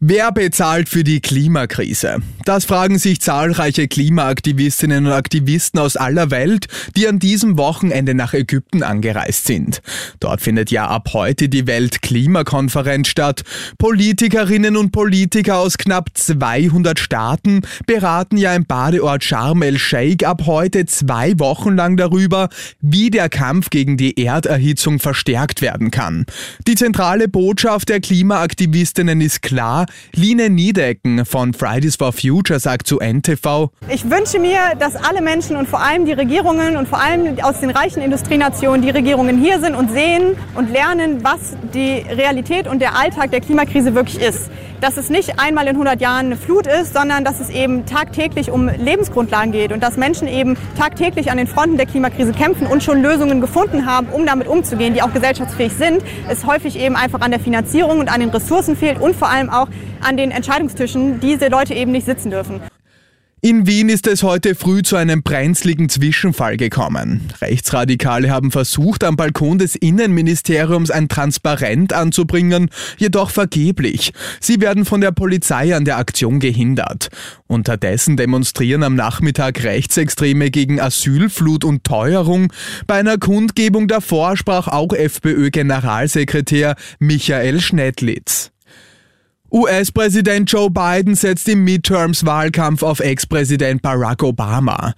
Wer bezahlt für die Klimakrise? Das fragen sich zahlreiche Klimaaktivistinnen und Aktivisten aus aller Welt, die an diesem Wochenende nach Ägypten angereist sind. Dort findet ja ab heute die Weltklimakonferenz statt. Politikerinnen und Politiker aus knapp 200 Staaten beraten ja im Badeort Sharm el-Sheikh ab heute zwei Wochen lang darüber, wie der Kampf gegen die Erderhitzung verstärkt werden kann. Die zentrale Botschaft der Klimaaktivistinnen ist klar, Line Niedecken von Fridays for Future sagt zu NTV, Ich wünsche mir, dass alle Menschen und vor allem die Regierungen und vor allem aus den reichen Industrienationen die Regierungen hier sind und sehen und lernen, was die Realität und der Alltag der Klimakrise wirklich ist. Dass es nicht einmal in 100 Jahren eine Flut ist, sondern dass es eben tagtäglich um Lebensgrundlagen geht und dass Menschen eben tagtäglich an den Fronten der Klimakrise kämpfen und schon Lösungen gefunden haben, um damit umzugehen, die auch gesellschaftsfähig sind. Es häufig eben einfach an der Finanzierung und an den Ressourcen fehlt und vor allem auch an den Entscheidungstischen diese Leute eben nicht sitzen dürfen. In Wien ist es heute früh zu einem brenzligen Zwischenfall gekommen. Rechtsradikale haben versucht, am Balkon des Innenministeriums ein Transparent anzubringen, jedoch vergeblich. Sie werden von der Polizei an der Aktion gehindert. Unterdessen demonstrieren am Nachmittag Rechtsextreme gegen Asylflut und Teuerung. Bei einer Kundgebung davor sprach auch FPÖ-Generalsekretär Michael Schnettlitz. US-Präsident Joe Biden setzt im Midterms-Wahlkampf auf Ex-Präsident Barack Obama.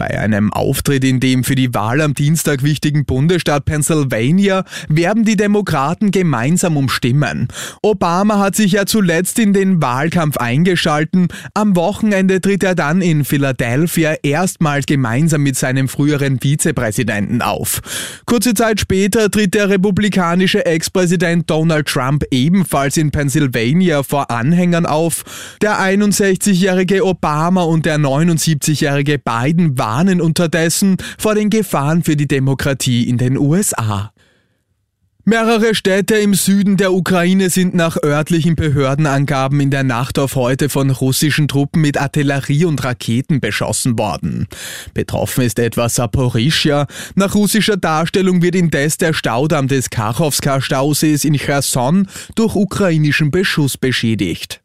Bei einem Auftritt in dem für die Wahl am Dienstag wichtigen Bundesstaat Pennsylvania werben die Demokraten gemeinsam um Stimmen. Obama hat sich ja zuletzt in den Wahlkampf eingeschalten. Am Wochenende tritt er dann in Philadelphia erstmals gemeinsam mit seinem früheren Vizepräsidenten auf. Kurze Zeit später tritt der republikanische Ex-Präsident Donald Trump ebenfalls in Pennsylvania vor Anhängern auf. Der 61-jährige Obama und der 79-jährige Biden warnen unterdessen vor den Gefahren für die Demokratie in den USA. Mehrere Städte im Süden der Ukraine sind nach örtlichen Behördenangaben in der Nacht auf heute von russischen Truppen mit Artillerie und Raketen beschossen worden. Betroffen ist etwa Saporischja. Nach russischer Darstellung wird indes der Staudamm des Kachowska-Stausees in Cherson durch ukrainischen Beschuss beschädigt.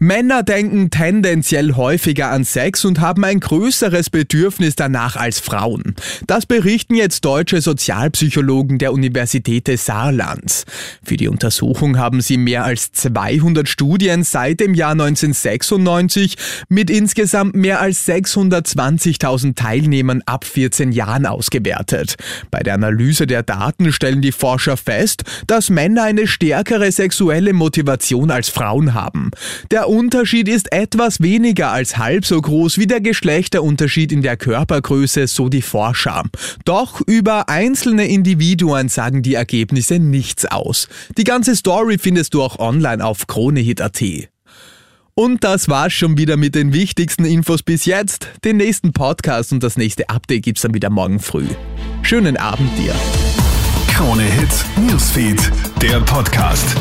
Männer denken tendenziell häufiger an Sex und haben ein größeres Bedürfnis danach als Frauen. Das berichten jetzt deutsche Sozialpsychologen der Universität des Saarlands. Für die Untersuchung haben sie mehr als 200 Studien seit dem Jahr 1996 mit insgesamt mehr als 620.000 Teilnehmern ab 14 Jahren ausgewertet. Bei der Analyse der Daten stellen die Forscher fest, dass Männer eine stärkere sexuelle Motivation als Frauen haben. Der Unterschied ist etwas weniger als halb so groß wie der Geschlechterunterschied in der Körpergröße, so die Forscher. Doch über einzelne Individuen sagen die Ergebnisse nichts aus. Die ganze Story findest du auch online auf kronehit.at. Und das war's schon wieder mit den wichtigsten Infos bis jetzt. Den nächsten Podcast und das nächste Update gibt's dann wieder morgen früh. Schönen Abend dir. Krone Hits, Newsfeed, der Podcast.